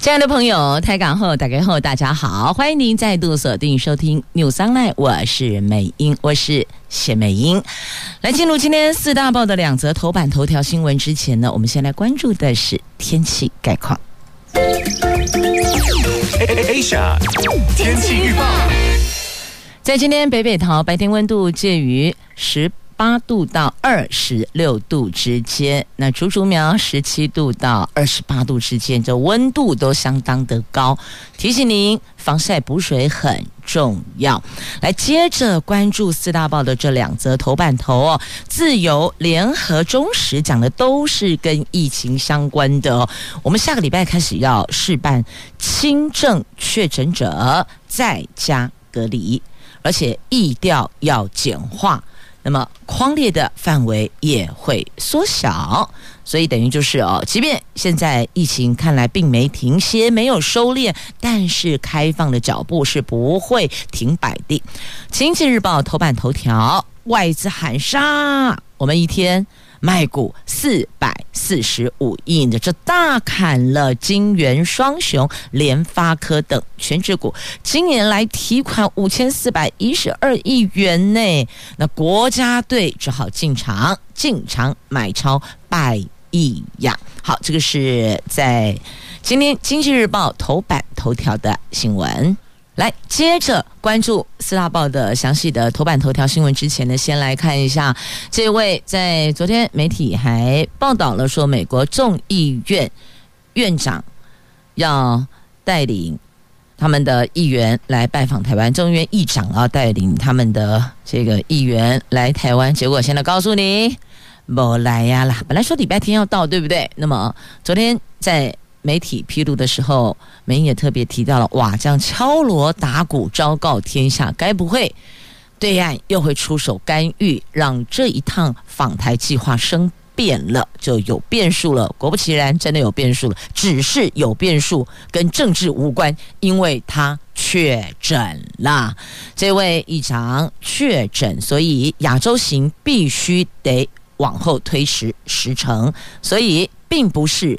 亲爱的朋友，台港后打开后，大家好，欢迎您再度锁定收听 News Online，我是美英，我是谢美英。来进入今天四大报的两则头版头条新闻之前呢，我们先来关注的是天气概况。Asia 天气预报，在今天北北桃白天温度介于十。八度到二十六度之间，那竹竹苗十七度到二十八度之间，这温度都相当的高。提醒您，防晒补水很重要。来，接着关注四大报的这两则头版头哦，自由联合中时讲的都是跟疫情相关的哦。我们下个礼拜开始要试办轻症确诊者在家隔离，而且疫调要简化。那么框列的范围也会缩小，所以等于就是哦，即便现在疫情看来并没停歇，没有收敛，但是开放的脚步是不会停摆的。经济日报头版头条：外资喊杀，我们一天。卖股四百四十五亿的，这大砍了金圆双雄联发科等全职股，今年来提款五千四百一十二亿元呢。那国家队只好进场进场买超百亿呀。好，这个是在今天经济日报头版头条的新闻。来，接着关注四大报的详细的头版头条新闻之前呢，先来看一下这位在昨天媒体还报道了说，美国众议院院长要带领他们的议员来拜访台湾，众议院议长要带领他们的这个议员来台湾，结果现在告诉你，不来呀啦，本来说礼拜天要到，对不对？那么昨天在。媒体披露的时候，美英也特别提到了，哇，这样敲锣打鼓昭告天下，该不会对岸又会出手干预，让这一趟访台计划生变了，就有变数了。果不其然，真的有变数了，只是有变数，跟政治无关，因为他确诊了，这位议长确诊，所以亚洲行必须得往后推迟时程，所以并不是。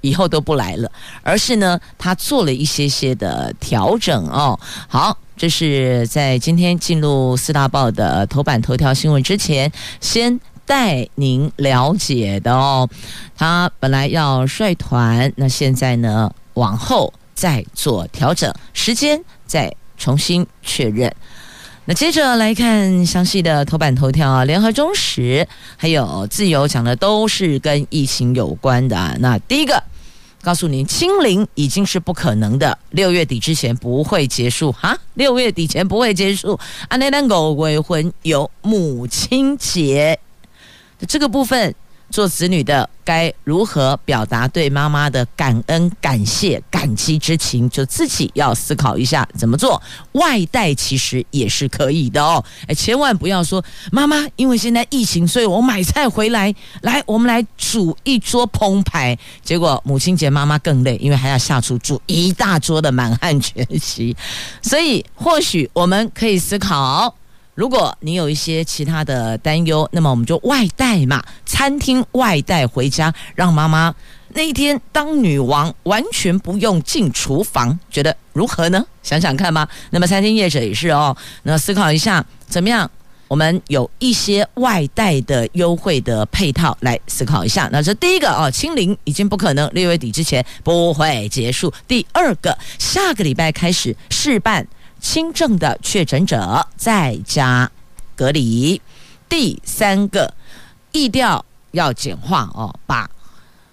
以后都不来了，而是呢，他做了一些些的调整哦。好，这是在今天进入四大报的头版头条新闻之前，先带您了解的哦。他本来要率团，那现在呢，往后再做调整，时间再重新确认。那接着来看详细的头版头条啊，联合中时还有自由讲的都是跟疫情有关的。啊那第一个。告诉您，清零已经是不可能的，六月底之前不会结束哈，六月底前不会结束。阿内丹狗未婚有母亲节，这个部分。做子女的该如何表达对妈妈的感恩、感谢、感激之情？就自己要思考一下怎么做。外带其实也是可以的哦，千万不要说妈妈，因为现在疫情，所以我买菜回来，来我们来煮一桌澎湃。结果母亲节妈妈更累，因为还要下厨煮一大桌的满汉全席。所以或许我们可以思考。如果你有一些其他的担忧，那么我们就外带嘛，餐厅外带回家，让妈妈那一天当女王，完全不用进厨房，觉得如何呢？想想看吧。那么餐厅业者也是哦，那思考一下怎么样？我们有一些外带的优惠的配套来思考一下。那这第一个哦，清零已经不可能，六月底之前不会结束。第二个，下个礼拜开始试办。轻症的确诊者在家隔离。第三个，疫调要简化哦，把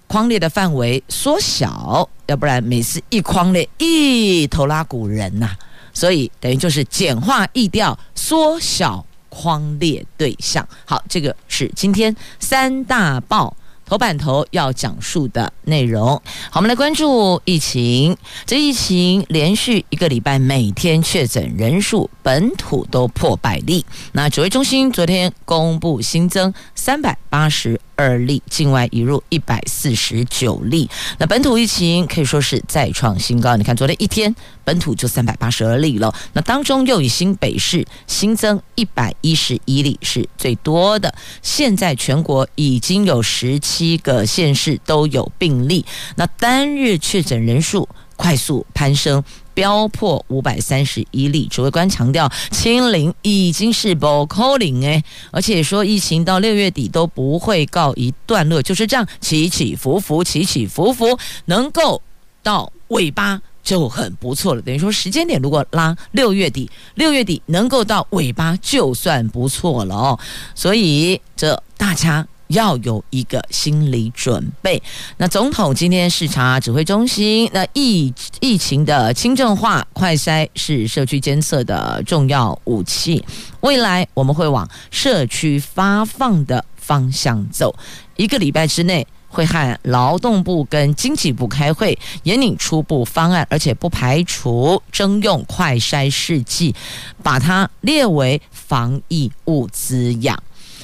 框列的范围缩小，要不然每次一框列一头拉古人呐、所以等于就是简化疫调，缩小框列对象。好，这个是今天三大报头版头要讲述的内容。好，我们来关注疫情。这疫情连续一个礼拜，每天确诊人数本土都破百例。那指挥中心昨天公布新增三百八十二例，境外移入一百四十九例。那本土疫情可以说是再创新高。你看，昨天一天本土就三百八十二例了。那当中又以新北市新增一百一十一例是最多的。现在全国已经有十七个县市都有病例。那单日确诊人数快速攀升。飙破五百三十一例，指挥官强调，清零已经是不可能诶，而且说疫情到六月底都不会告一段落，就是这样起起伏伏，起起伏伏，能够到尾巴就很不错了。等于说时间点如果拉六月底，六月底能够到尾巴就算不错了哦。所以这大家。要有一个心理准备。那总统今天视察指挥中心，那疫疫情的轻症化、快筛是社区监测的重要武器。未来我们会往社区发放的方向走。一个礼拜之内会和劳动部跟经济部开会，研拟初步方案，而且不排除征用快筛试剂，把它列为防疫物资样。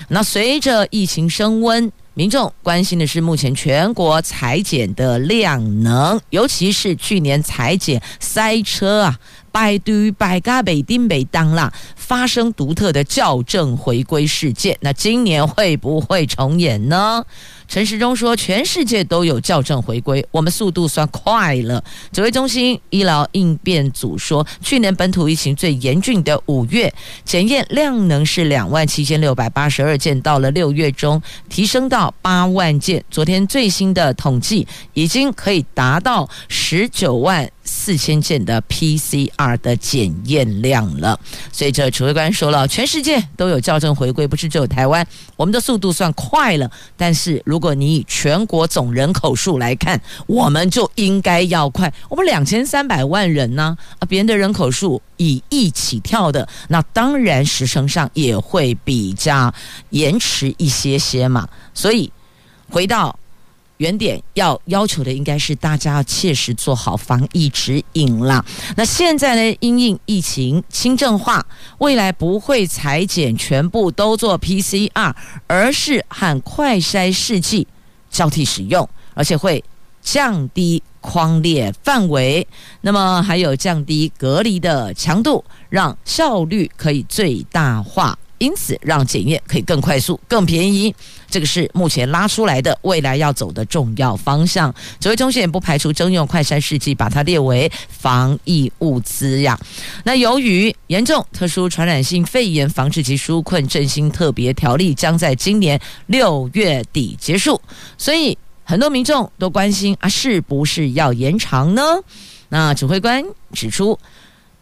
那随着疫情升温，民众关心的是目前全国裁剪的量能，尤其是去年裁剪塞车啊，排队排到北丁北当啦，发生独特的校正回归事件。那今年会不会重演呢？陈时中说：“全世界都有校正回归，我们速度算快了。”指挥中心医疗应变组说，去年本土疫情最严峻的五月，检验量能是两万七千六百八十二件，到了六月中提升到八万件。昨天最新的统计，已经可以达到十九万四千件的 PCR 的检验量了。所以这指挥官说了，全世界都有校正回归，不是只有台湾，我们的速度算快了，但是如果你以全国总人口数来看，我们就应该要快。我们两千三百万人呢，啊，别人的人口数以亿起跳的，那当然时程上也会比较延迟一些些嘛。所以回到。原点要要求的应该是大家要切实做好防疫指引啦。那现在呢，因应疫情轻症化，未来不会裁剪全部都做 PCR，而是和快筛试剂交替使用，而且会降低框列范围，那么还有降低隔离的强度，让效率可以最大化。因此，让检验可以更快速、更便宜，这个是目前拉出来的未来要走的重要方向。指挥中心也不排除征用快筛试剂，把它列为防疫物资呀。那由于严重特殊传染性肺炎防治及纾困振兴特别条例将在今年六月底结束，所以很多民众都关心啊，是不是要延长呢？那指挥官指出。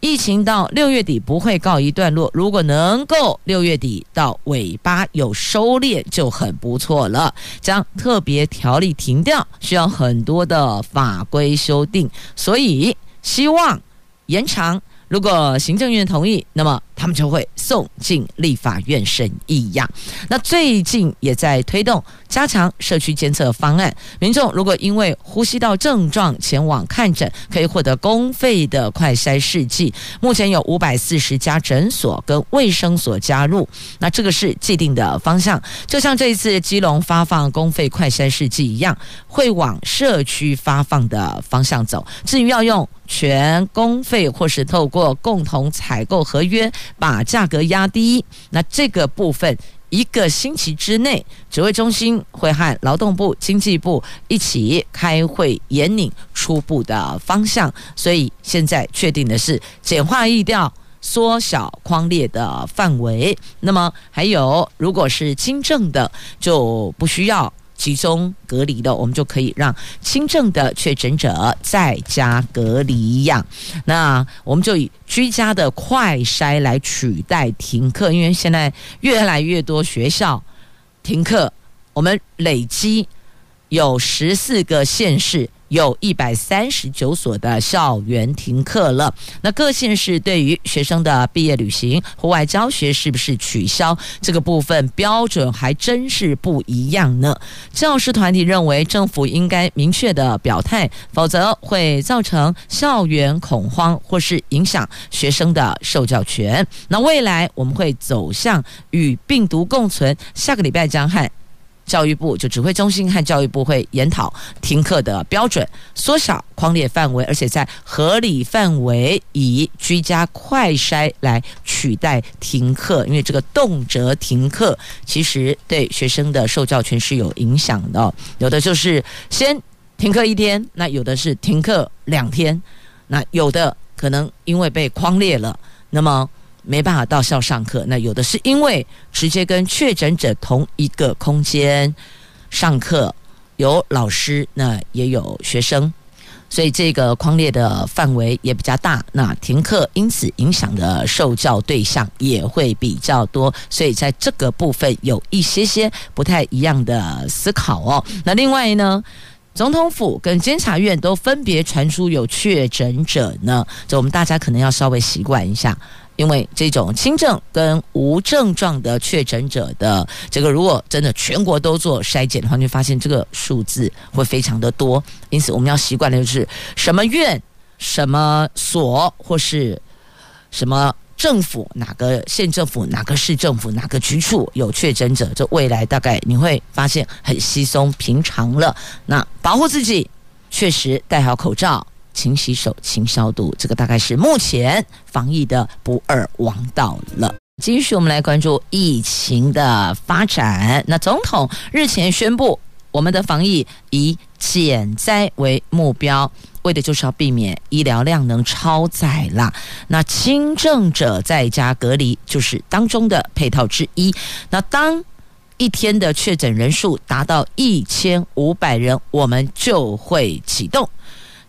疫情到六月底不会告一段落，如果能够六月底到尾巴有收敛就很不错了。将特别条例停掉，需要很多的法规修订，所以希望延长。如果行政院同意，那么他们就会送进立法院审议呀。那最近也在推动加强社区监测方案，民众如果因为呼吸道症状前往看诊，可以获得公费的快筛试剂。目前有五百四十家诊所跟卫生所加入，那这个是既定的方向。就像这一次基隆发放公费快筛试剂一样，会往社区发放的方向走。至于要用。全公费或是透过共同采购合约把价格压低，那这个部分一个星期之内，指挥中心会和劳动部、经济部一起开会研拟初步的方向。所以现在确定的是简化疫调，缩小框列的范围。那么还有，如果是轻症的，就不需要。集中隔离的，我们就可以让轻症的确诊者在家隔离一样。那我们就以居家的快筛来取代停课，因为现在越来越多学校停课，我们累积有十四个县市有一百三十九所的校园停课了。那各县市对于学生的毕业旅行、户外教学是不是取消这个部分标准还真是不一样呢？教师团体认为政府应该明确的表态，否则会造成校园恐慌或是影响学生的受教权。那未来我们会走向与病毒共存。下个礼拜将和教育部就指挥中心和教育部会研讨停课的标准，缩小框列范围，而且在合理范围以居家快筛来取代停课，因为这个动辄停课，其实对学生的受教权是有影响的。有的就是先停课一天，那有的是停课两天，那有的可能因为被框列了，那么。没办法到校上课，那有的是因为直接跟确诊者同一个空间上课，有老师，那也有学生，所以这个框列的范围也比较大，那停课因此影响的受教对象也会比较多，所以在这个部分有一些些不太一样的思考哦。那另外呢，总统府跟监察院都分别传出有确诊者呢，这我们大家可能要稍微习惯一下。因为这种轻症跟无症状的确诊者的这个，如果真的全国都做筛检的话，你会发现这个数字会非常的多。因此，我们要习惯的就是什么院、什么所或是什么政府，哪个县政府、哪个市政府、哪个局处有确诊者，这未来大概你会发现很稀松平常了。那保护自己，确实戴好口罩。勤洗手、勤消毒，这个大概是目前防疫的不二王道了。继续，我们来关注疫情的发展。那总统日前宣布，我们的防疫以减灾为目标，为的就是要避免医疗量能超载啦。那轻症者在家隔离就是当中的配套之一。那当一天的确诊人数达到一千五百人，我们就会启动。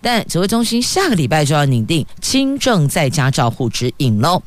但指挥中心下个礼拜就要拟定轻症在家照护指引喽，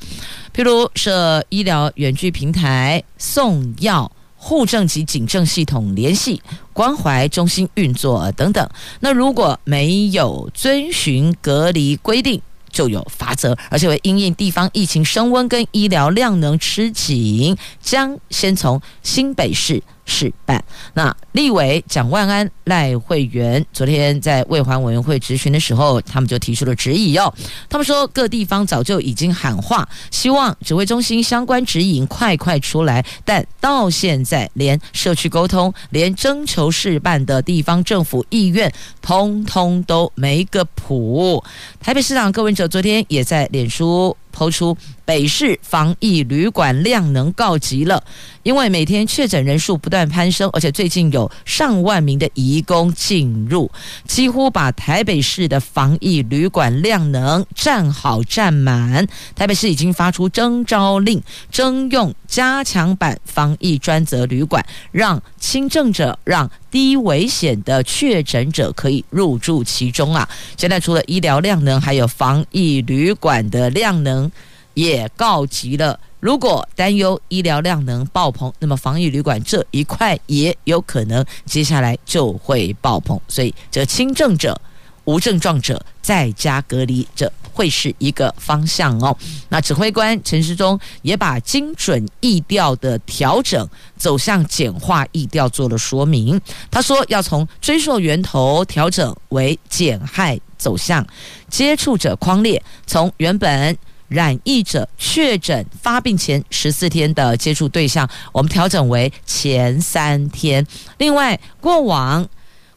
譬如设医疗远距平台、送药、护证及警政系统联系、关怀中心运作等等。那如果没有遵循隔离规定，就有罚则，而且会因应地方疫情升温跟医疗量能吃紧，将先从新北市。事办。那立委蒋万安、赖慧媛昨天在卫环委员会质询的时候，他们就提出了质疑哦。他们说各地方早就已经喊话，希望指挥中心相关指引快快出来，但到现在连社区沟通、连征求事办的地方政府意愿，通通都没个谱。台北市长柯文哲昨天也在脸书。抛出北市防疫旅馆量能告急了，因为每天确诊人数不断攀升，而且最近有上万名的移工进入，几乎把台北市的防疫旅馆量能占好占满。台北市已经发出征召令，征用加强版防疫专责旅馆，让轻症者、让低危险的确诊者可以入住其中啊。现在除了医疗量能，还有防疫旅馆的量能。也告急了。如果担忧医疗量能爆棚，那么防疫旅馆这一块也有可能接下来就会爆棚。所以，这轻症者、无症状者在家隔离，这会是一个方向哦。那指挥官陈时中也把精准疫调的调整走向简化疫调做了说明。他说，要从追溯源头调整为减害走向，接触者框列从原本。染疫者确诊发病前十四天的接触对象，我们调整为前三天。另外，过往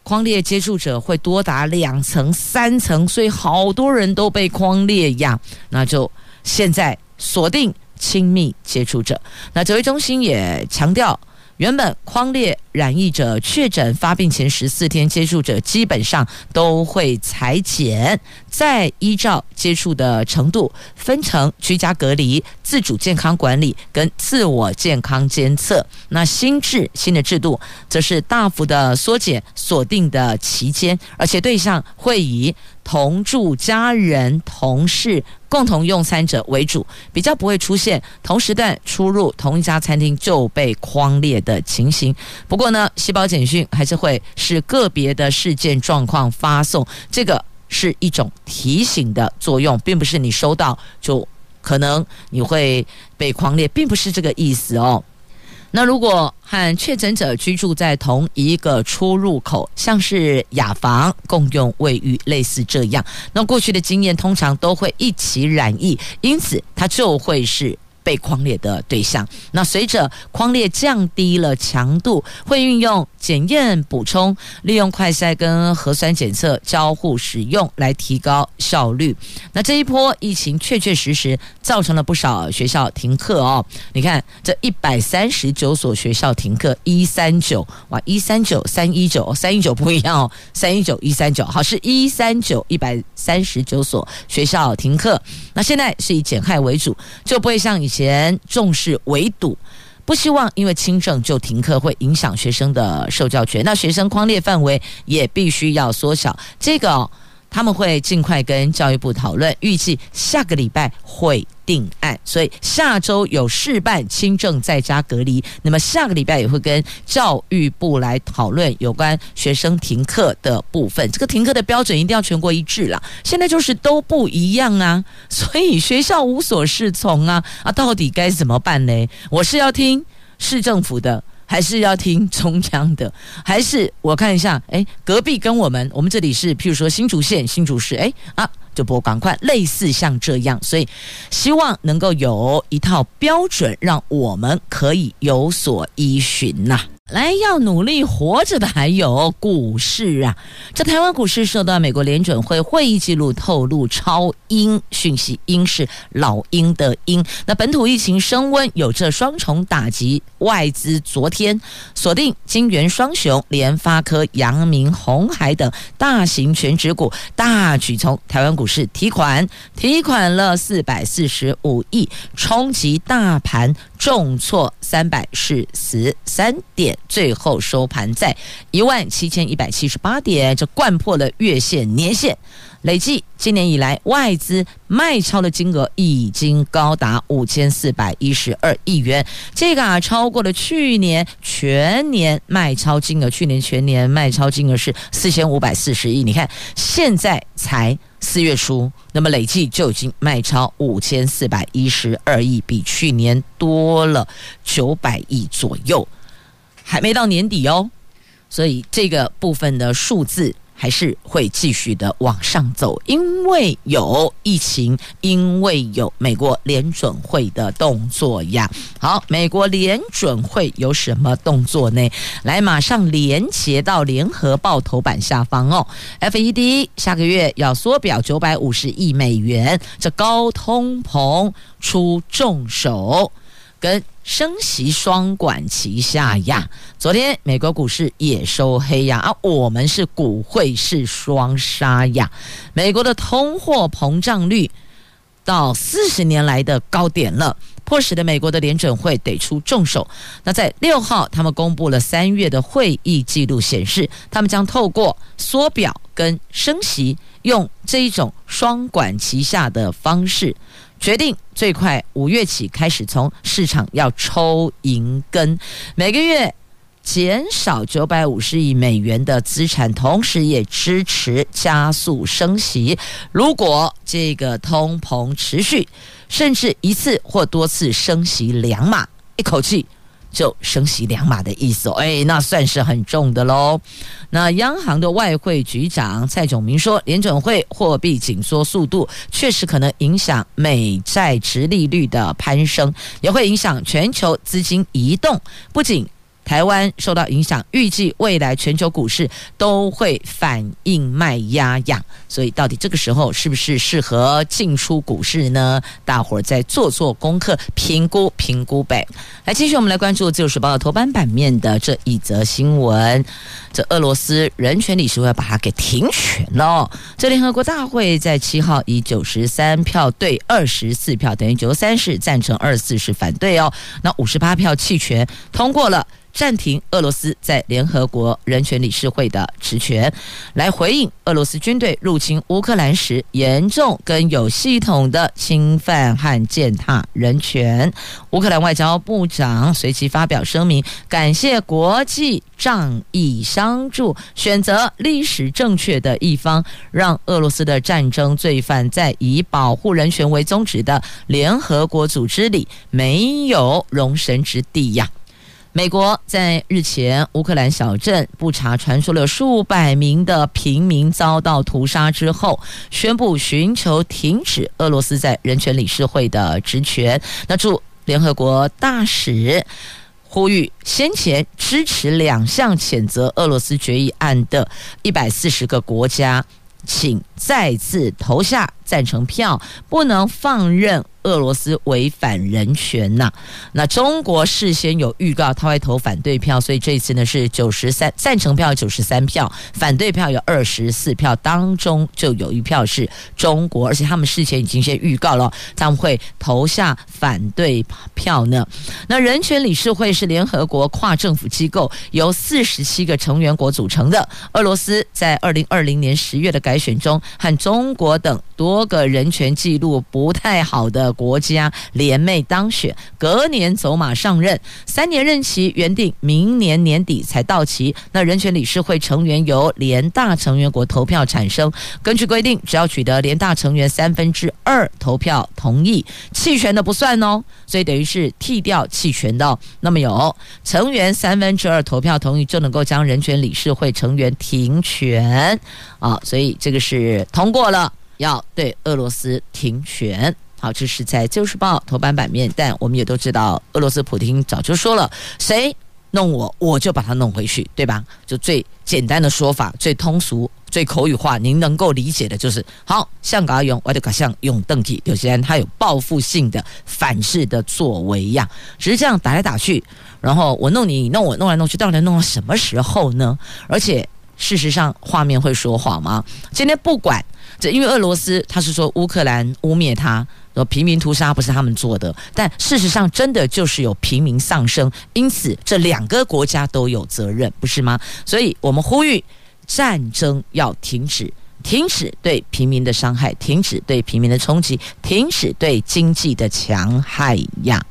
框列接触者会多达两层、三层，所以好多人都被匡列呀。那就现在锁定亲密接触者。那指挥中心也强调。原本框列染疫者确诊发病前十四天接触者，基本上都会裁剪，再依照接触的程度分成居家隔离、自主健康管理跟自我健康监测。那新制新的制度则是大幅的缩减锁定的期间，而且对象会以同住家人、同事、共同用餐者为主，比较不会出现同时段出入同一家餐厅就被匡列的情形。不过呢，细胞简讯还是会是个别的事件状况发送，这个是一种提醒的作用，并不是你收到就可能你会被匡列，并不是这个意思哦。那如果和确诊者居住在同一个出入口，像是雅房共用卫浴，类似这样，那过去的经验通常都会一起染疫，因此它就会是。被框列的对象，那随着框列降低了强度，会运用检验补充，利用快筛跟核酸检测交互使用来提高效率。那这一波疫情确确实实造成了不少学校停课哦。你看这一百三十九所学校停课，一三九哇，一三九三一九三一九不一样哦，三一九一三九好，是一三九一百三十九所学校停课。那现在是以减害为主，就不会像以前。重视围堵，不希望因为轻症就停课，会影响学生的受教权。那学生框列范围也必须要缩小，这个、他们会尽快跟教育部讨论，预计下个礼拜会。定案，所以下周有事办轻症在家隔离。那么下个礼拜也会跟教育部来讨论有关学生停课的部分。这个停课的标准一定要全国一致了。现在就是都不一样啊，所以学校无所适从啊啊！到底该怎么办呢？我是要听市政府的，还是要听中央的？还是我看一下，哎，隔壁跟我们，我们这里是譬如说新竹县新竹市，哎啊。就不赶快，类似像这样，所以希望能够有一套标准，让我们可以有所依循呐、来，要努力活着的还有股市啊！这台湾股市受到美国联准会会议记录透露超鹰讯息，鹰是老鹰的鹰。那本土疫情升温，有这双重打击，外资昨天锁定金圆双雄联发科、阳明、鸿海等大型权值股，大举从台湾股市提款，提款了四百四十五亿，冲击大盘。重挫三百四十三点，最后收盘在一万七千一百七十八点，这贯破了月线、年线。累计今年以来外资卖超的金额已经高达五千四百一十二亿元，这个啊超过了去年全年卖超金额。去年全年卖超金额是四千五百四十亿，你看现在才。四月初，那么累计就已经卖超五千四百一十二亿，比去年多了九百亿左右，还没到年底哦，所以这个部分的数字。还是会继续的往上走，因为有疫情，因为有美国联准会的动作呀。好，美国联准会有什么动作呢？来，马上连接到联合报头版下方哦。FED 下个月要缩表九百五十亿美元，这高通膨出重手。跟升息双管齐下呀，昨天美国股市也收黑呀，啊，我们是股汇是双杀呀。美国的通货膨胀率到四十年来的高点了，迫使的美国的联准会得出重手。那在六号，他们公布了三月的会议记录，显示他们将透过缩表跟升息，用这一种双管齐下的方式。决定最快五月起开始从市场要抽银根，每个月减少九百五十亿美元的资产，同时也支持加速升息。如果这个通膨持续，甚至一次或多次升息两码，一口气。就升息两码的意思，哎，那算是很重的喽。那央行的外汇局长蔡炯明说，联准会货币紧缩速度确实可能影响美债殖利率的攀升，也会影响全球资金移动，不仅。台湾受到影响，预计未来全球股市都会反应卖压呀。所以，到底这个时候是不是适合进出股市呢？大伙儿再做做功课，评估评估呗。来，继续我们来关注《自由时报》头版版面的这一则新闻：这俄罗斯人权理事会把它给停权了。这联合国大会在七号以九十三票对二十四票，等于九十三是赞成，二十四是反对哦。那五十八票弃权通过了。暂停俄罗斯在联合国人权理事会的职权，来回应俄罗斯军队入侵乌克兰时严重跟有系统的侵犯和践踏人权。乌克兰外交部长随即发表声明，感谢国际仗义相助，选择历史正确的一方，让俄罗斯的战争罪犯在以保护人权为宗旨的联合国组织里没有容身之地呀。美国在日前乌克兰小镇布查传出了数百名的平民遭到屠杀之后，宣布寻求停止俄罗斯在人权理事会的职权。那驻联合国大使呼吁，先前支持两项谴责俄罗斯决议案的一百四十个国家，请再次投下赞成票，不能放任。俄罗斯违反人权呐、那中国事先有预告，他会投反对票，所以这次呢是九十三赞成票，九十三票，反对票有二十四票，当中就有一票是中国，而且他们事前已经先预告了，他们会投下反对票呢。那人权理事会是联合国跨政府机构，由四十七个成员国组成的。俄罗斯在二零二零年十月的改选中，和中国等多个人权记录不太好的。国家联袂当选，隔年走马上任，三年任期原定明年年底才到期。那人权理事会成员由联大成员国投票产生，根据规定，只要取得联大成员三分之二投票同意，弃权的不算哦。所以等于是替掉弃权的。那么有成员三分之二投票同意，就能够将人权理事会成员停权啊。所以这个是通过了，要对俄罗斯停权。好，这是在《旧时报》头版版面，但我们也都知道，俄罗斯普京早就说了，谁弄我，我就把他弄回去，对吧？就最简单的说法，最通俗、最口语化，您能够理解的就是，好，像嘎勇，我就嘎像用邓体，有些人他有报复性的反噬的作为呀，只是这样打来打去，然后我弄你，你弄我，弄来弄去，到底弄到什么时候呢？而且事实上，画面会说谎吗？今天不管这，因为俄罗斯他是说乌克兰污蔑他。说平民屠杀不是他们做的，但事实上真的就是有平民丧生，因此这两个国家都有责任，不是吗？所以我们呼吁战争要停止，停止对平民的伤害，停止对平民的冲击，停止对经济的强害呀。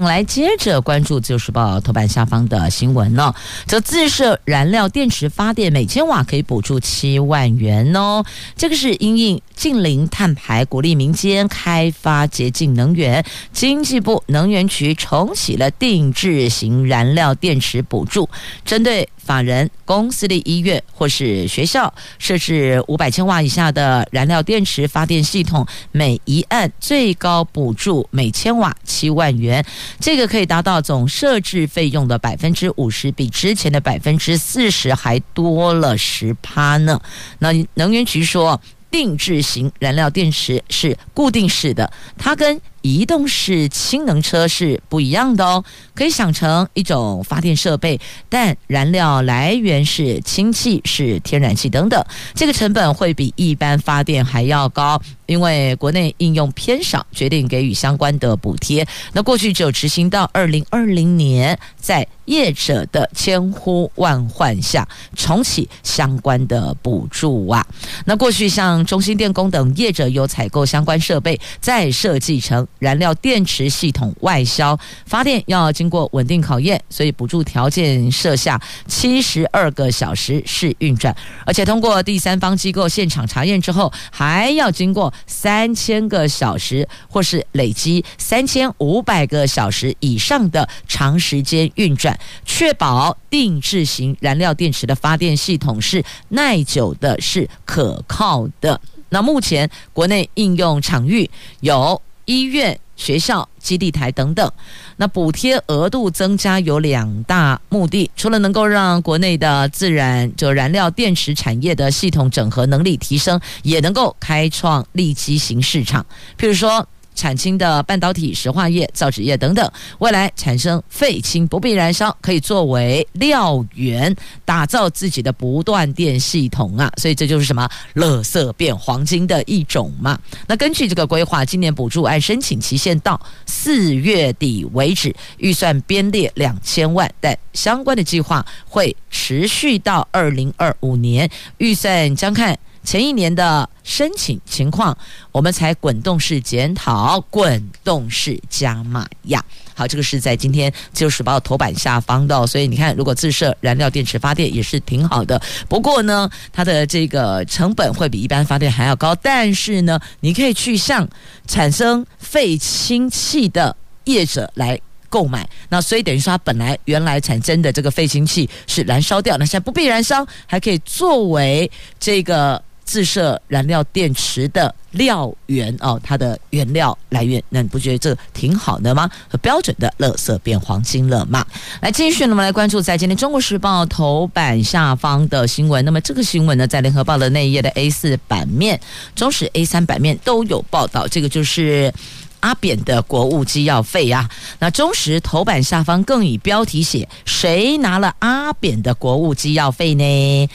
来接着关注《自由时报》头版下方的新闻呢，这自设燃料电池发电每千瓦可以补助七万元哦。这个是因应近邻碳排，鼓励民间开发洁净能源。经济部能源局重启了定制型燃料电池补助，针对。法人、公司的医院或是学校设置五百千瓦以下的燃料电池发电系统，每一案最高补助每千瓦七万元，这个可以达到总设置费用的百分之五十，比之前的百分之四十还多了十趴呢。那能源局说，定制型燃料电池是固定式的，它跟移动式氢能车是不一样的哦，可以想成一种发电设备，但燃料来源是氢气、是天然气等等，这个成本会比一般发电还要高，因为国内应用偏少，决定给予相关的补贴。那过去只有执行到二零二零年，在业者的千呼万唤下重启相关的补助啊。那过去像中兴电工等业者有采购相关设备，再设计成。燃料电池系统外销发电要经过稳定考验，所以补助条件设下七十二个小时试运转，而且通过第三方机构现场查验之后，还要经过三千个小时或是累积三千五百个小时以上的长时间运转，确保定制型燃料电池的发电系统是耐久的、是可靠的。那目前国内应用场域有。医院、学校、基地台等等，那补贴额度增加有两大目的，除了能够让国内的自然就燃料电池产业的系统整合能力提升，也能够开创立基型市场。譬如说，产氢的半导体、石化业、造纸业等等，未来产生废氢不必燃烧，可以作为料源，打造自己的不断电系统啊！所以这就是什么？垃圾变黄金的一种嘛。那根据这个规划，今年补助按申请期限到四月底为止，预算编列两千万，但相关的计划会持续到二零二五年，预算将看。前一年的申请情况，我们才滚动式检讨，滚动式加码呀。好，这个是在今天《自由时报》头版下方的，所以你看，如果自设燃料电池发电也是挺好的。不过呢，它的这个成本会比一般发电还要高，但是呢，你可以去向产生废氢气的业者来购买。那所以等于说，它本来原来产生的这个废氢气是燃烧掉，那现在不必燃烧，还可以作为这个。自设燃料电池的料源哦，它的原料来源，那你不觉得这挺好的吗？和标准的垃圾变黄金了吗？来继续，我们来关注在今天《中国时报》头版下方的新闻。那么这个新闻呢，在《联合报》的那一页的 A 四版面、中时 A 三版面都有报道。这个就是阿扁的国务机要费呀、啊。那中时头版下方更以标题写：“谁拿了阿扁的国务机要费呢？”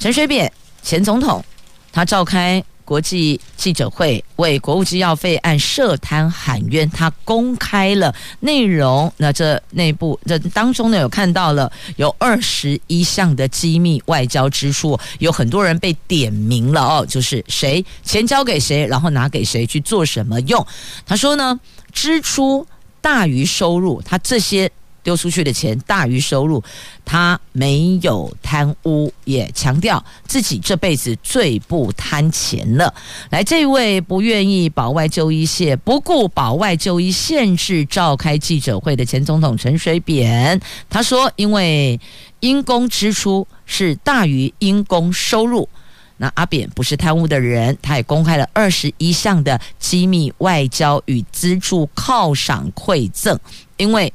陈水扁前总统。他召开国际记者会，为国务机要费案涉贪喊冤。他公开了内容，那这内部这当中呢，有看到了有二十一项的机密外交支出，有很多人被点名了哦，就是谁钱交给谁，然后拿给谁去做什么用。他说呢，支出大于收入，他这些。丢出去的钱大于收入，他没有贪污，也强调自己这辈子最不贪钱了。来，这位不愿意保外就医谢，不顾保外就医限制召开记者会的前总统陈水扁，他说，因为因公支出是大于因公收入，那阿扁不是贪污的人，他也公开了二十一项的机密外交与资助犒赏馈赠，因为。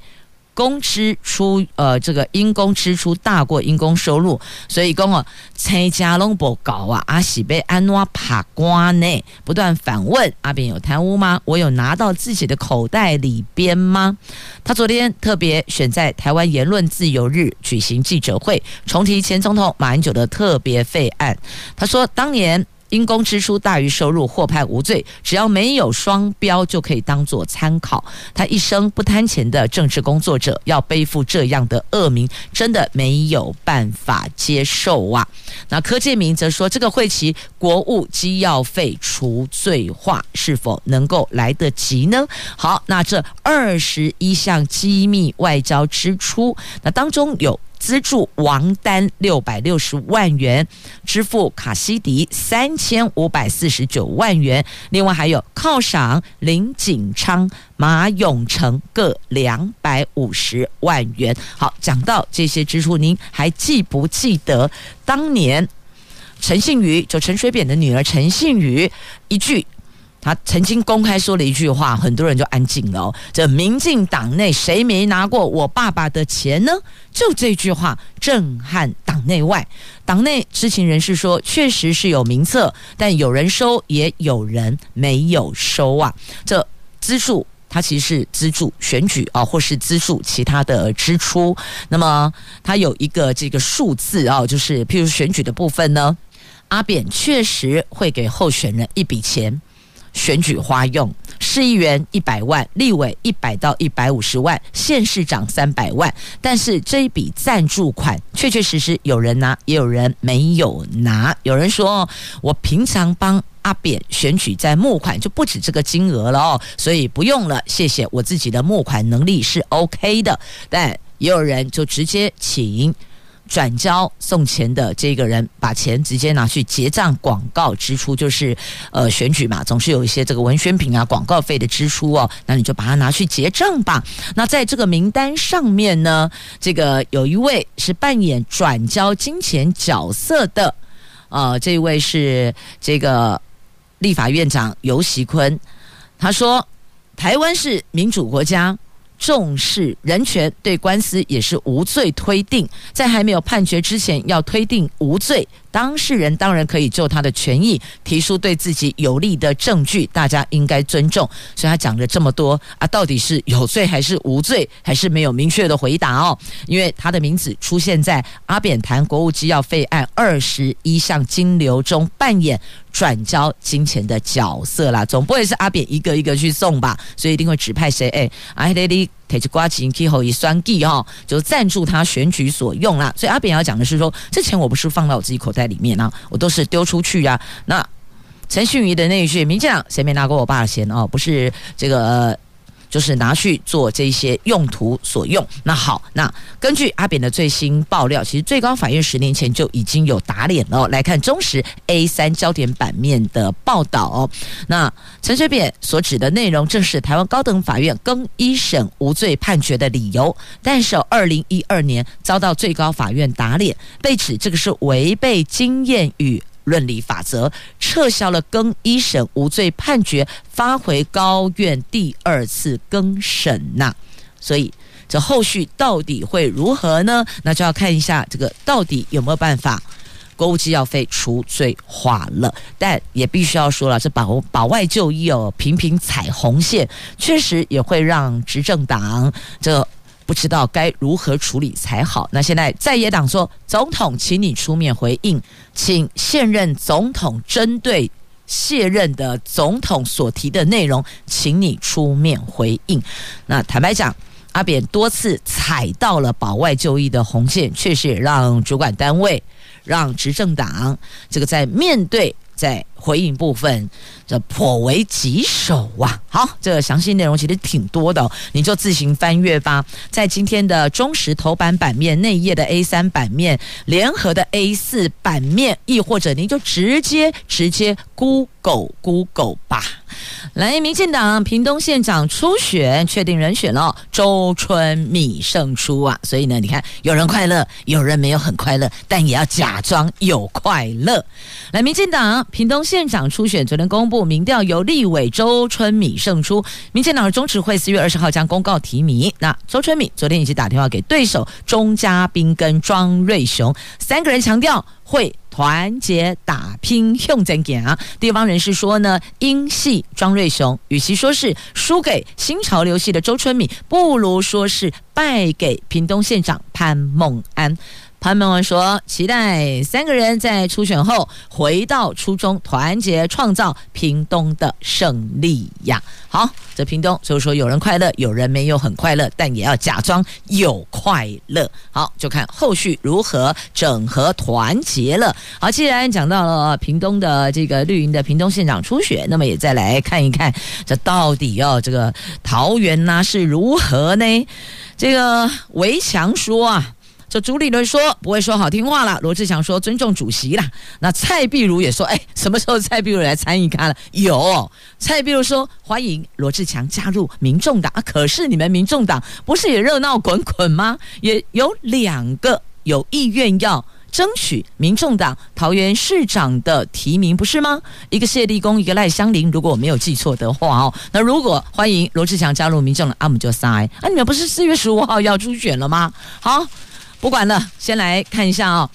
公支出，呃，这个因公支出大过因公收入，所以讲哦，蔡家龙不搞啊，阿喜被安怎拍光呢？不断反问阿扁有贪污吗？我有拿到自己的口袋里边吗？他昨天特别选在台湾言论自由日举行记者会，重提前总统马英九的特别费案。他说当年。因公支出大于收入，获判无罪。只要没有双标，就可以当做参考。他一生不贪钱的政治工作者，要背负这样的恶名，真的没有办法接受啊！那柯建铭则说，这个会期国务机要费除罪化，是否能够来得及呢？好，那这二十一项机密外交支出，那当中有。资助王丹六百六十万元，支付卡西迪三千五百四十九万元，另外还有犒赏林锦昌、马永成各两百五十万元。好，讲到这些支出，您还记不记得当年陈幸宇，就陈水扁的女儿陈幸宇一句？他曾经公开说了一句话，很多人就安静了。这民进党内谁没拿过我爸爸的钱呢？就这句话震撼党内外。党内知情人士说，确实是有名册，但有人收，也有人没有收啊。这资助，它其实是资助选举啊，或是资助其他的支出。那么它有一个这个数字啊，就是譬如选举的部分呢，阿扁确实会给候选人一笔钱。选举花用，市议员一百万，立委一百到一百五十万，县市长三百万。但是这一笔赞助款，确确实实有人拿，也有人没有拿。有人说，我平常帮阿扁选举在募款就不止这个金额了哦，所以不用了，谢谢，我自己的募款能力是 OK 的。但也有人就直接请。转交送钱的这个人把钱直接拿去结账，广告支出就是呃选举嘛，总是有一些这个文宣品啊、广告费的支出哦，那你就把它拿去结账吧。那在这个名单上面呢，这个有一位是扮演转交金钱角色的，呃，这位是这个立法院长游锡坤，他说台湾是民主国家。重视人权，对官司也是无罪推定，在还没有判决之前要推定无罪，当事人当然可以就他的权益提出对自己有利的证据，大家应该尊重。所以他讲了这么多啊，到底是有罪还是无罪，还是没有明确的回答哦。因为他的名字出现在阿扁谈国务机要费案二十一项金流中，扮演转交金钱的角色啦，总不会是阿扁一个一个去送吧？所以一定会指派谁？哎，阿黑里提起瓜钱，最后一算计哈，就赞助他选举所用啦。所以阿扁要讲的是说，这钱我不是放到我自己口袋里面啊，我都是丢出去啊。那陈旭仪的那一句，民将谁没拿过我爸的钱哦？不是这个。就是拿去做这些用途所用。那好，那根据阿扁的最新爆料，其实最高法院十年前就已经有打脸了。来看中时 A 三焦点版面的报道。那陈水扁所指的内容，正是台湾高等法院更一审无罪判决的理由。但是二零一二年遭到最高法院打脸，被指这个是违背经验与。论理法则撤销了更一审无罪判决，发回高院第二次更审呐。所以这后续到底会如何呢？那就要看一下这个到底有没有办法，国务机要费除罪化了。但也必须要说了，这保保外就医哦，频频踩红线，确实也会让执政党这。不知道该如何处理才好。那现在在野党说，总统，请你出面回应，请现任总统针对卸任的总统所提的内容，请你出面回应。那坦白讲，阿扁多次踩到了保外就医的红线，确实也让主管单位、让执政党这个在面对在回应部分。这颇为棘手啊！好，这个详细内容其实挺多的哦，你就自行翻阅吧。在今天的中石头版版面、内页的 A 三版面、联合的 A 四版面，亦或者您就直接直接 Google Google 吧。来，民进党屏东县长初选确定人选了，周春米胜出啊！所以呢，你看有人快乐，有人没有很快乐，但也要假装有快乐。来，民进党屏东县长初选昨天公布。民调由立委周春米胜出，民进党的中执会四月二十号将公告提名。那周春米昨天已经打电话给对手钟嘉宾跟庄瑞雄三个人，强调会团结打拼用真点啊。地方人士说呢，英系庄瑞雄与其说是输给新潮流系的周春米，不如说是败给屏东县长潘孟安。潘孟文说：“期待三个人在初选后回到初衷，团结创造屏东的胜利呀！”好，这屏东就是说有人快乐，有人没有很快乐，但也要假装有快乐。好，就看后续如何整合团结了。好，既然讲到了屏东的这个绿营的屏东县长初选，那么也再来看一看，这到底要这个桃园呢是如何呢？这个围墙说啊。这朱立伦说不会说好听话了，罗志强说尊重主席了。那蔡壁如也说，哎，什么时候蔡壁如来参与看了？有蔡壁如说欢迎罗志强加入民众党啊，可是你们民众党不是也热闹滚滚吗？也有两个有意愿要争取民众党桃园市长的提名，不是吗？一个谢立功，一个赖香林，如果我没有记错的话哦。那如果欢迎罗志强加入民众党，阿姆就塞啊，你们不是四月十五号要初选了吗？好。不管了，先来看一下啊、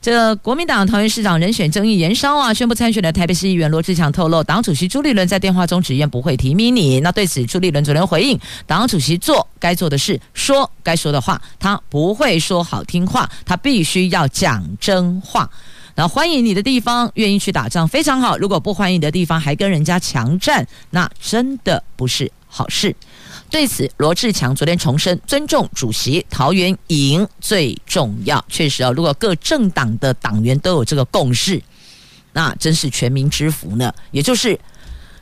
这国民党桃园市长人选争议延烧啊，宣布参选的台北市议员罗志强透露，党主席朱立伦在电话中直言不会提名你。那对此，朱立伦昨天回应，党主席做该做的事，说该说的话，他不会说好听话，他必须要讲真话。那欢迎你的地方愿意去打仗非常好，如果不欢迎你的地方还跟人家强战，那真的不是好事。对此，罗志强昨天重申尊重主席，桃园赢最重要。确实啊，如果各政党的党员都有这个共识，那真是全民之福呢。也就是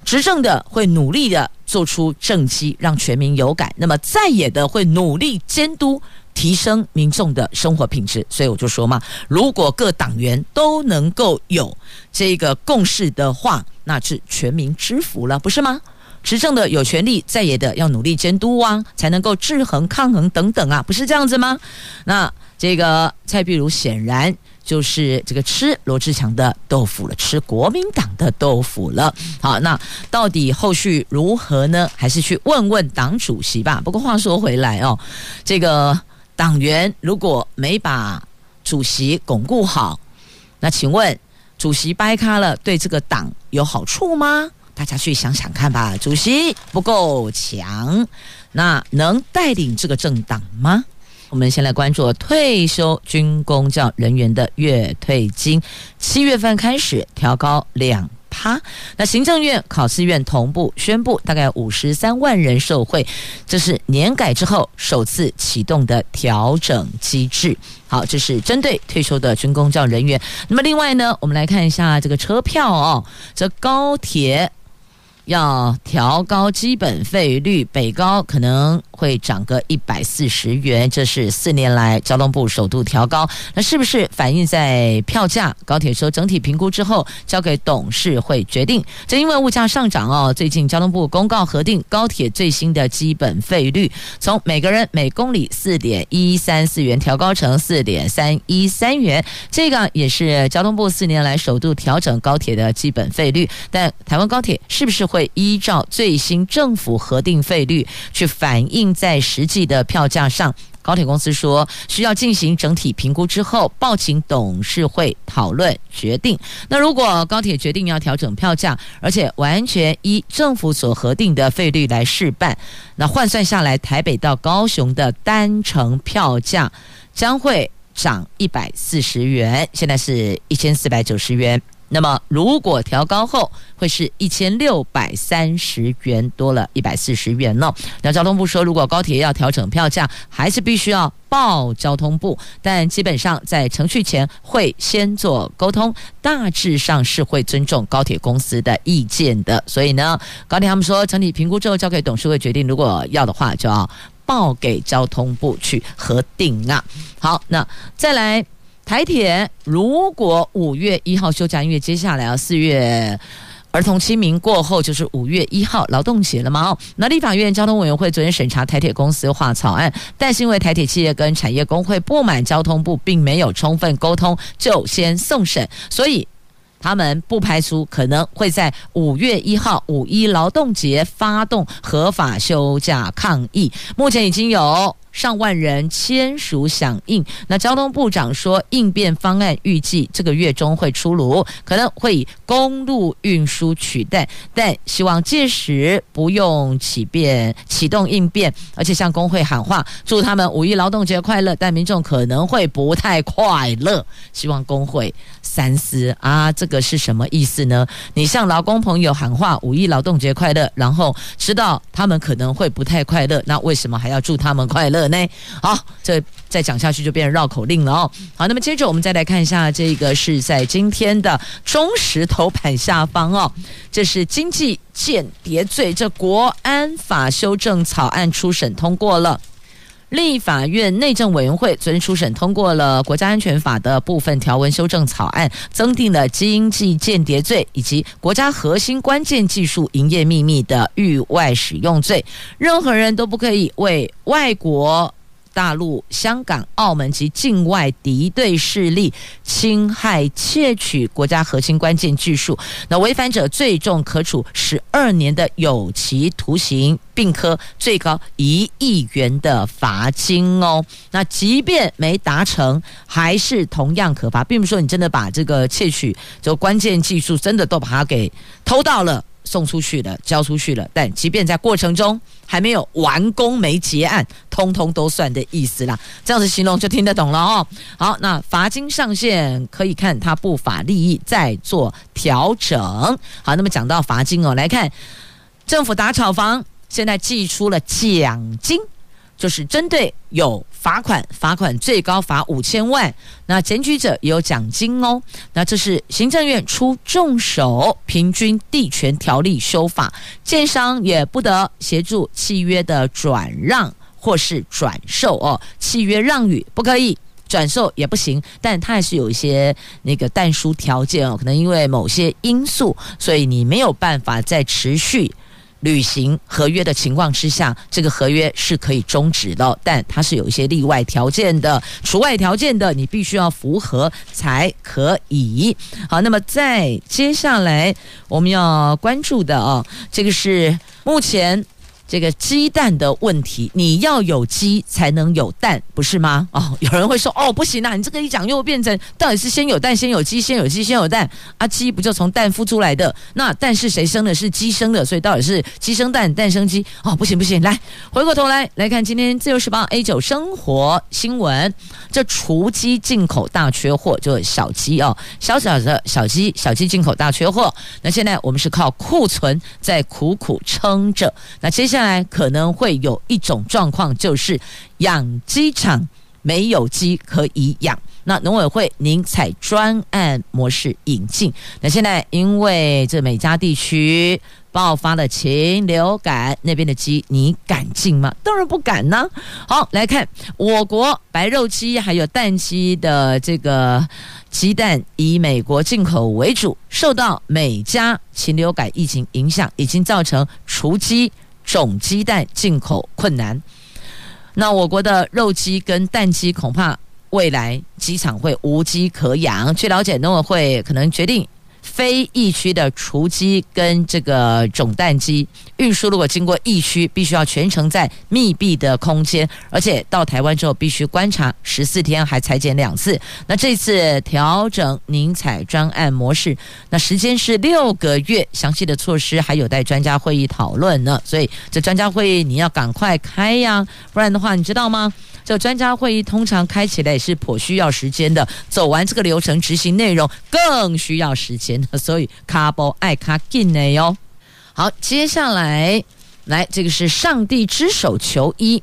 执政的会努力的做出政绩，让全民有感；那么在野的会努力监督，提升民众的生活品质。所以我就说嘛，如果各党员都能够有这个共识的话，那是全民之福了，不是吗？执政的有权利，在野的要努力监督啊，才能够制衡、抗衡等等啊，不是这样子吗？那这个蔡壁如显然就是这个吃罗志强的豆腐了，吃国民党的豆腐了。好，那到底后续如何呢？还是去问问党主席吧。不过话说回来哦，这个党员如果没把主席巩固好。那请问主席掰开了，对这个党有好处吗？大家去想想看吧。主席不够强，那能带领这个政党吗？我们先来关注退休军工教人员的月退金，七月份开始调高两趴。那行政院、考试院同步宣布，大概五十三万人受惠，这是年改之后首次启动的调整机制。好，这是针对退休的军工教人员。那么另外呢，我们来看一下这个车票哦，这高铁。要调高基本费率，北高可能会涨个一百四十元，这是四年来交通部首度调高。那是不是反映在票价？高铁说整体评估之后交给董事会决定。正因为物价上涨哦，最近交通部公告核定高铁最新的基本费率，从每个人每公里四点一三四元调高成四点三一三元。这个也是交通部四年来首度调整高铁的基本费率。但台湾高铁是不是？会依照最新政府核定费率去反映在实际的票价上。高铁公司说，需要进行整体评估之后，报请董事会讨论决定。那如果高铁决定要调整票价，而且完全依政府所核定的费率来试办，那换算下来，台北到高雄的单程票价将会涨一百四十元，现在是一千四百九十元。那么，如果调高后，会是一千六百三十元，多了一百四十元呢。那交通部说，如果高铁要调整票价，还是必须要报交通部，但基本上在程序前会先做沟通，大致上是会尊重高铁公司的意见的。所以呢，高铁他们说，整体评估之后交给董事会决定，如果要的话，就要报给交通部去核定啊。好，那再来。台铁如果五月一号休假，因为接下来啊四月儿童清明过后就是五月一号劳动节了嘛哦，那立法院交通委员会昨天审查台铁公司化草案，但是因为台铁企业跟产业工会不满交通部并没有充分沟通，就先送审，所以他们不排除可能会在五月一号五一劳动节发动合法休假抗议，目前已经有。上万人签署响应，那交通部长说，应变方案预计这个月中会出炉，可能会以公路运输取代，但希望届时不用起变启动应变，而且向工会喊话，祝他们五一劳动节快乐。但民众可能会不太快乐，希望工会三思啊，这个是什么意思呢？你向劳工朋友喊话五一劳动节快乐，然后知道他们可能会不太快乐，那为什么还要祝他们快乐？呢，好，这再讲下去就变成绕口令了哦。好，那么接着我们再来看一下，这个是在今天的中石头版下方哦，这是经济间谍罪，这国安法修正草案初审通过了，立法院内政委员会昨天初审通过了国家安全法的部分条文修正草案，增订了经济间谍罪以及国家核心关键技术营业秘密的域外使用罪，任何人都不可以为外国。大陆、香港、澳门及境外敌对势力侵害、窃取国家核心关键技术，那违反者最重可处十二年的有期徒刑，并科最高一亿元的罚金哦。那即便没达成，还是同样可罚，并不是说你真的把这个窃取就关键技术真的都把它给偷到了。送出去了，交出去了，但即便在过程中还没有完工、没结案，通通都算的意思啦。这样子形容就听得懂了哦。好，那罚金上限可以看他不法利益再做调整。好，那么讲到罚金哦，来看政府打炒房，现在寄出了奖金，就是针对有。罚款，罚款最高罚五千万。那检举者也有奖金哦。那这是行政院出重手，平均地权条例修法，建商也不得协助契约的转让或是转售哦。契约让与不可以，转售也不行，但它还是有一些那个但书条件哦。可能因为某些因素，所以你没有办法再持续。履行合约的情况之下，这个合约是可以终止的，但它是有一些例外条件的、除外条件的，你必须要符合才可以。好，那么在接下来我们要关注的啊，这个是目前这个鸡蛋的问题，你要有鸡才能有蛋，不是吗？哦，有人会说，哦，不行啊，你这个一讲又变成到底是先有蛋，先有鸡，先有鸡，先有蛋啊？鸡不就从蛋孵出来的？那蛋是谁生的？是鸡生的，所以到底是鸡生蛋，蛋生鸡？哦，不行不行，来回过头来来看今天自由时报 A 九生活新闻，这雏鸡进口大缺货，就小鸡哦，小小的小鸡，小鸡进口大缺货。那现在我们是靠库存在苦苦撑着，那接下来。来可能会有一种状况，就是养鸡场没有鸡可以养。那农委会宁采专案模式引进。那现在因为这美加地区爆发了禽流感，那边的鸡你敢进吗？当然不敢呢。好，来看我国白肉鸡还有蛋鸡的这个鸡蛋以美国进口为主，受到美加禽流感疫情影响，已经造成雏鸡。种鸡蛋进口困难，那我国的肉鸡跟蛋鸡恐怕未来鸡场会无鸡可养。据了解，农委会可能决定。非疫区的雏鸡跟这个种蛋鸡运输，如果经过疫区，必须要全程在密闭的空间，而且到台湾之后必须观察十四天，还采检两次。那这次调整宁采专案模式，那时间是六个月，详细的措施还有待专家会议讨论呢。所以这专家会议你要赶快开呀，不然的话，你知道吗？这专家会议通常开起来也是颇需要时间的，走完这个流程，执行内容更需要时间的，所以卡波爱卡进呢哟。好，接下来来这个是上帝之手球衣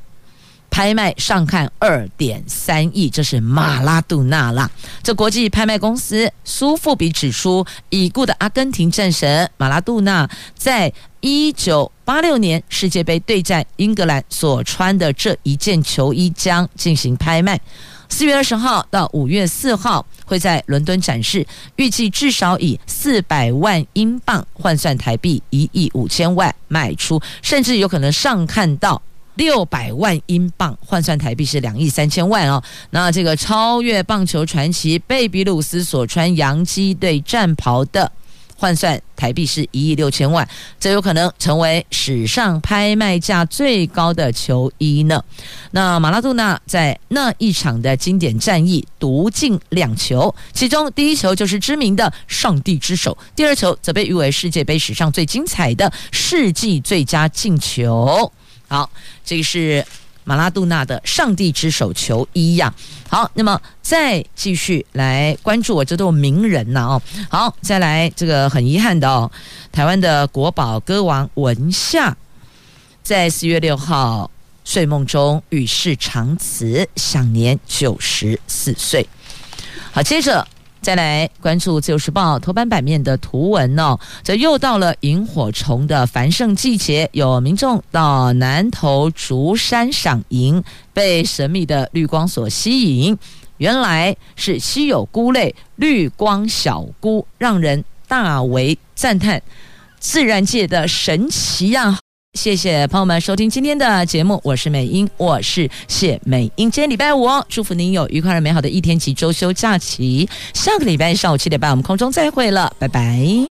拍卖上看二点三亿，这是马拉杜纳啦。这国际拍卖公司苏富比指出，已故的阿根廷战神马拉杜纳在。一九八六年世界杯对战英格兰所穿的这一件球衣将进行拍卖，四月二十号到五月四号会在伦敦展示，预计至少以四百万英镑换算台币一亿五千万卖出，甚至有可能上看到六百万英镑换算台币是两亿三千万哦。那这个超越棒球传奇贝比鲁斯所穿洋基队战袍的。换算台币是一亿六千万，这有可能成为史上拍卖价最高的球衣呢。那马拉杜纳在那一场的经典战役独进两球，其中第一球就是知名的“上帝之手”，第二球则被誉为世界杯史上最精彩的世纪最佳进球。好，这个是。马拉杜纳的上帝之手球衣呀，好，那么再继续来关注我这都名人呐哦，好，再来这个很遗憾的哦，台湾的国宝歌王文夏，在四月六号睡梦中与世长辞，享年九十四岁。好，接着。再来关注《自由时报》头版版面的图文哦，这又到了萤火虫的繁盛季节，有民众到南投竹山赏萤，被神秘的绿光所吸引，原来是稀有菇类绿光小菇，让人大为赞叹，自然界的神奇呀！谢谢朋友们收听今天的节目，我是美英，我是谢美英。今天礼拜五哦，祝福您有愉快而美好的一天及周休假期。下个礼拜上午七点半，我们空中再会了，拜拜。